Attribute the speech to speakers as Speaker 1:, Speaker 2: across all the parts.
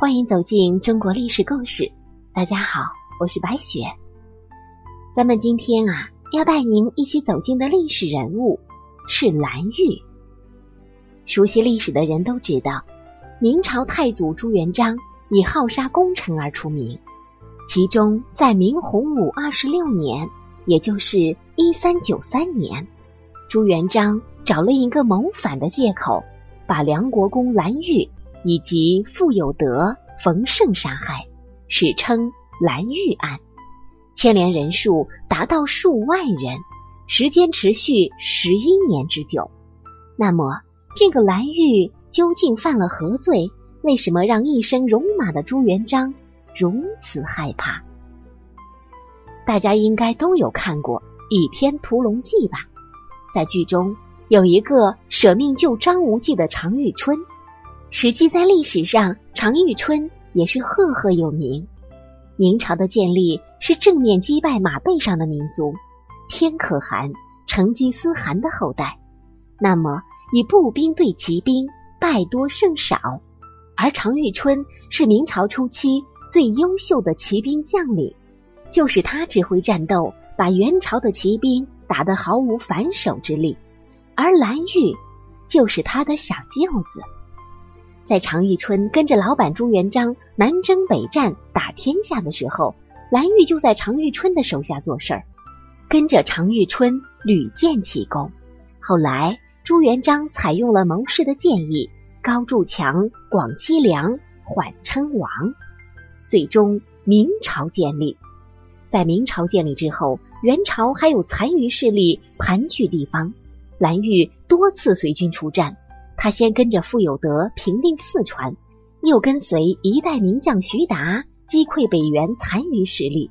Speaker 1: 欢迎走进中国历史故事。大家好，我是白雪。咱们今天啊，要带您一起走进的历史人物是蓝玉。熟悉历史的人都知道，明朝太祖朱元璋以好杀功臣而出名。其中，在明洪武二十六年，也就是一三九三年，朱元璋找了一个谋反的借口，把梁国公蓝玉。以及傅有德、冯胜杀害，史称蓝玉案，牵连人数达到数万人，时间持续十一年之久。那么，这个蓝玉究竟犯了何罪？为什么让一身戎马的朱元璋如此害怕？大家应该都有看过《倚天屠龙记》吧？在剧中有一个舍命救张无忌的常遇春。实际在历史上，常遇春也是赫赫有名。明朝的建立是正面击败马背上的民族天可汗成吉思汗的后代。那么以步兵对骑兵，败多胜少。而常遇春是明朝初期最优秀的骑兵将领，就是他指挥战斗，把元朝的骑兵打得毫无反手之力。而蓝玉就是他的小舅子。在常遇春跟着老板朱元璋南征北战打天下的时候，蓝玉就在常遇春的手下做事儿，跟着常遇春屡建奇功。后来朱元璋采用了谋士的建议，高筑墙，广积粮，缓称王，最终明朝建立。在明朝建立之后，元朝还有残余势力盘踞地方，蓝玉多次随军出战。他先跟着傅有德平定四川，又跟随一代名将徐达击溃北元残余势力。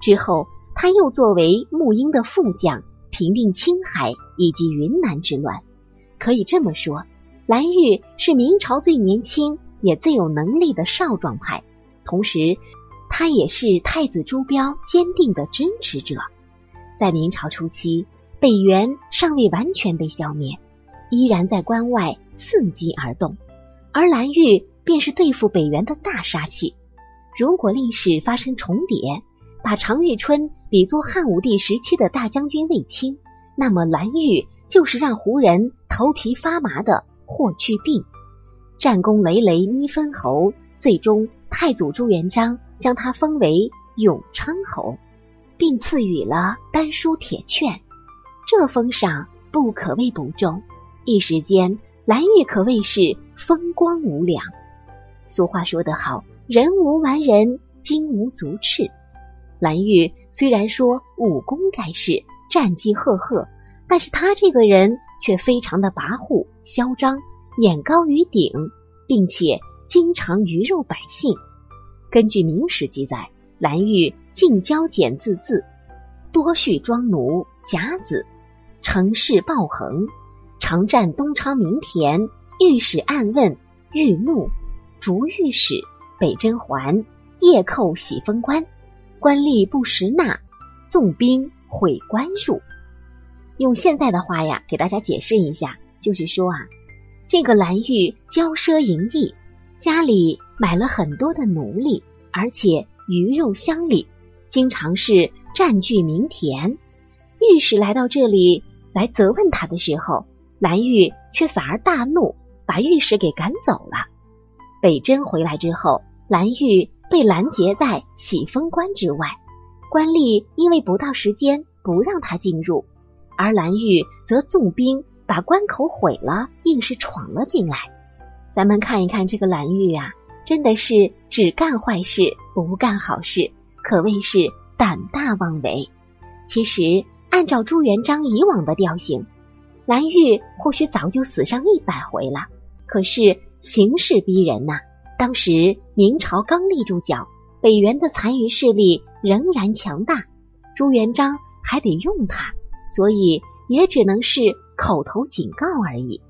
Speaker 1: 之后，他又作为沐英的副将，平定青海以及云南之乱。可以这么说，蓝玉是明朝最年轻也最有能力的少壮派，同时，他也是太子朱标坚定的支持者。在明朝初期，北元尚未完全被消灭。依然在关外伺机而动，而蓝玉便是对付北元的大杀器。如果历史发生重叠，把常遇春比作汉武帝时期的大将军卫青，那么蓝玉就是让胡人头皮发麻的霍去病。战功累累咪封侯，最终太祖朱元璋将他封为永昌侯，并赐予了丹书铁券。这封赏不可谓不重。一时间，蓝玉可谓是风光无两。俗话说得好，人无完人，金无足赤。蓝玉虽然说武功盖世，战绩赫赫，但是他这个人却非常的跋扈嚣张，眼高于顶，并且经常鱼肉百姓。根据明史记载，蓝玉近交简字字，多蓄庄奴甲子，成事暴横。常占东昌民田，御史暗问，欲怒，逐御史北征还，夜叩喜封官，官吏不识纳，纵兵毁官入。用现在的话呀，给大家解释一下，就是说啊，这个蓝玉骄奢淫逸，家里买了很多的奴隶，而且鱼肉乡里，经常是占据民田。御史来到这里来责问他的时候。蓝玉却反而大怒，把御史给赶走了。北征回来之后，蓝玉被拦截在喜峰关之外，官吏因为不到时间不让他进入，而蓝玉则纵兵把关口毁了，硬是闯了进来。咱们看一看这个蓝玉啊，真的是只干坏事不干好事，可谓是胆大妄为。其实按照朱元璋以往的调性。蓝玉或许早就死上一百回了，可是形势逼人呐。当时明朝刚立住脚，北元的残余势力仍然强大，朱元璋还得用他，所以也只能是口头警告而已。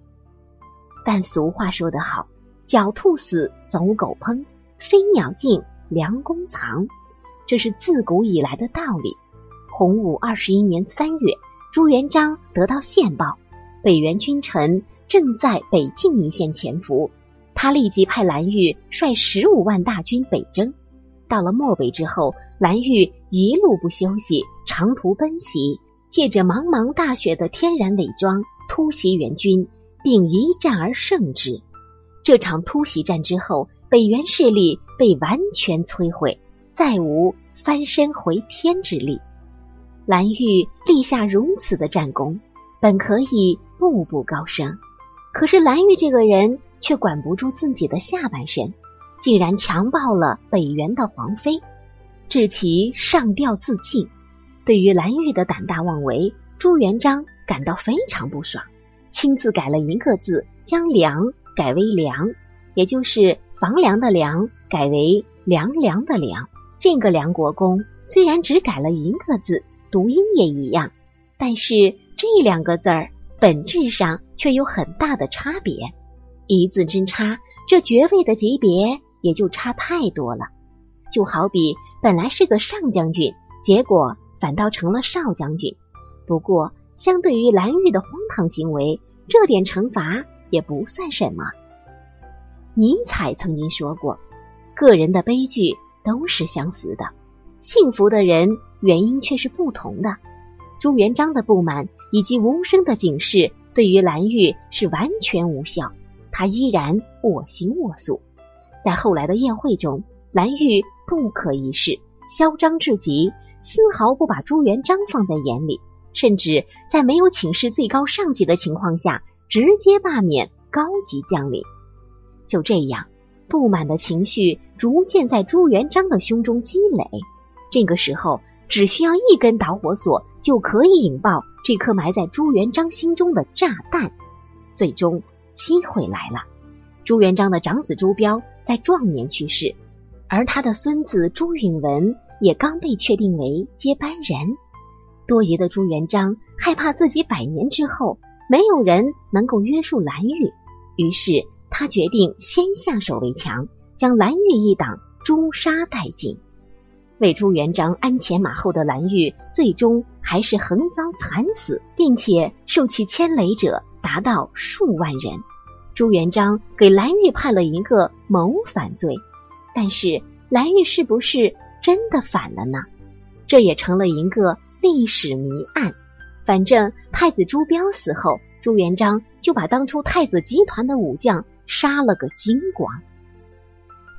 Speaker 1: 但俗话说得好，狡兔死，走狗烹；飞鸟尽，良弓藏，这是自古以来的道理。洪武二十一年三月，朱元璋得到线报。北元君臣正在北境一线潜伏，他立即派蓝玉率十五万大军北征。到了漠北之后，蓝玉一路不休息，长途奔袭，借着茫茫大雪的天然伪装突袭援军，并一战而胜之。这场突袭战之后，北元势力被完全摧毁，再无翻身回天之力。蓝玉立下如此的战功，本可以步步高升，可是蓝玉这个人却管不住自己的下半身。竟然强暴了北元的皇妃，致其上吊自尽。对于蓝玉的胆大妄为，朱元璋感到非常不爽，亲自改了一个字，将“梁”改为“梁”，也就是房梁的“梁”改为“凉凉”的“凉”。这个梁国公虽然只改了一个字，读音也一样，但是这两个字儿本质上却有很大的差别，一字之差，这爵位的级别。也就差太多了，就好比本来是个上将军，结果反倒成了少将军。不过，相对于蓝玉的荒唐行为，这点惩罚也不算什么。尼采曾经说过：“个人的悲剧都是相似的，幸福的人原因却是不同的。”朱元璋的不满以及无声的警示，对于蓝玉是完全无效，他依然我行我素。在后来的宴会中，蓝玉不可一世，嚣张至极，丝毫不把朱元璋放在眼里，甚至在没有请示最高上级的情况下，直接罢免高级将领。就这样，不满的情绪逐渐在朱元璋的胸中积累。这个时候，只需要一根导火索，就可以引爆这颗埋在朱元璋心中的炸弹。最终，机会来了，朱元璋的长子朱标。在壮年去世，而他的孙子朱允文也刚被确定为接班人。多疑的朱元璋害怕自己百年之后没有人能够约束蓝玉，于是他决定先下手为强，将蓝玉一党诛杀殆尽。为朱元璋鞍前马后的蓝玉，最终还是横遭惨死，并且受其牵累者达到数万人。朱元璋给蓝玉判了一个谋反罪，但是蓝玉是不是真的反了呢？这也成了一个历史谜案。反正太子朱标死后，朱元璋就把当初太子集团的武将杀了个精光。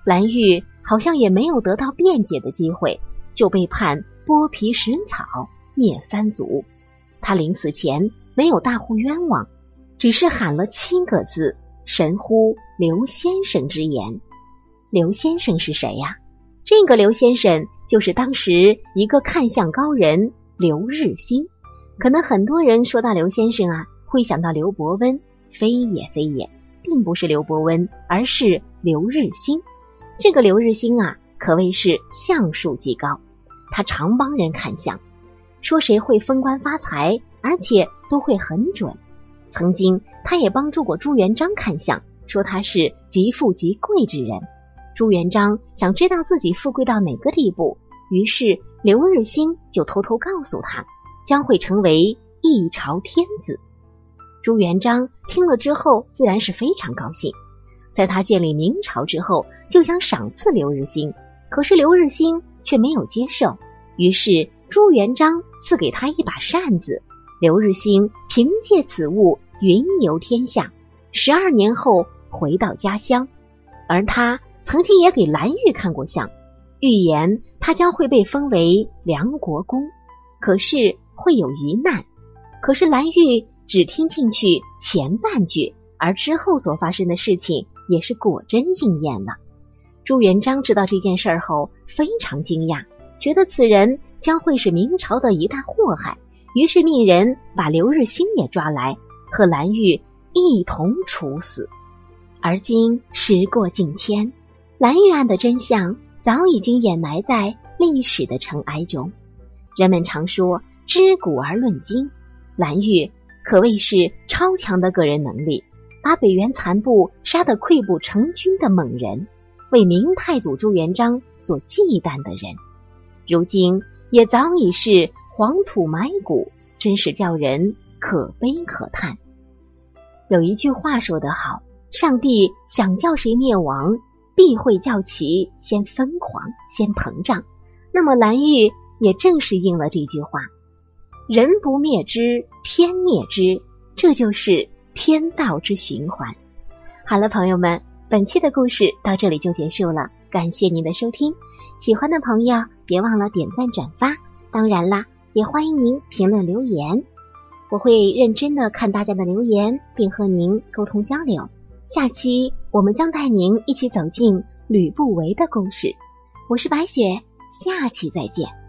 Speaker 1: 蓝玉好像也没有得到辩解的机会，就被判剥皮食草灭三族。他临死前没有大呼冤枉，只是喊了七个字。神乎刘先生之言，刘先生是谁呀？这个刘先生就是当时一个看相高人刘日新。可能很多人说到刘先生啊，会想到刘伯温，非也非也，并不是刘伯温，而是刘日新。这个刘日新啊，可谓是相术极高，他常帮人看相，说谁会封官发财，而且都会很准。曾经，他也帮助过朱元璋看相，说他是极富极贵之人。朱元璋想知道自己富贵到哪个地步，于是刘日新就偷偷告诉他，将会成为一朝天子。朱元璋听了之后，自然是非常高兴。在他建立明朝之后，就想赏赐刘日新，可是刘日新却没有接受。于是朱元璋赐给他一把扇子。刘日新凭借此物云游天下，十二年后回到家乡。而他曾经也给蓝玉看过相，预言他将会被封为梁国公，可是会有一难。可是蓝玉只听进去前半句，而之后所发生的事情也是果真应验了。朱元璋知道这件事后非常惊讶，觉得此人将会是明朝的一大祸害。于是命人把刘日新也抓来，和蓝玉一同处死。而今时过境迁，蓝玉案的真相早已经掩埋在历史的尘埃中。人们常说知古而论今，蓝玉可谓是超强的个人能力，把北元残部杀得溃不成军的猛人，为明太祖朱元璋所忌惮的人，如今也早已是。黄土埋骨，真是叫人可悲可叹。有一句话说得好：“上帝想叫谁灭亡，必会叫其先疯狂，先膨胀。那么蓝玉也正是应了这句话：“人不灭之，天灭之。”这就是天道之循环。好了，朋友们，本期的故事到这里就结束了。感谢您的收听，喜欢的朋友别忘了点赞转发。当然啦，也欢迎您评论留言，我会认真的看大家的留言，并和您沟通交流。下期我们将带您一起走进吕不韦的故事。我是白雪，下期再见。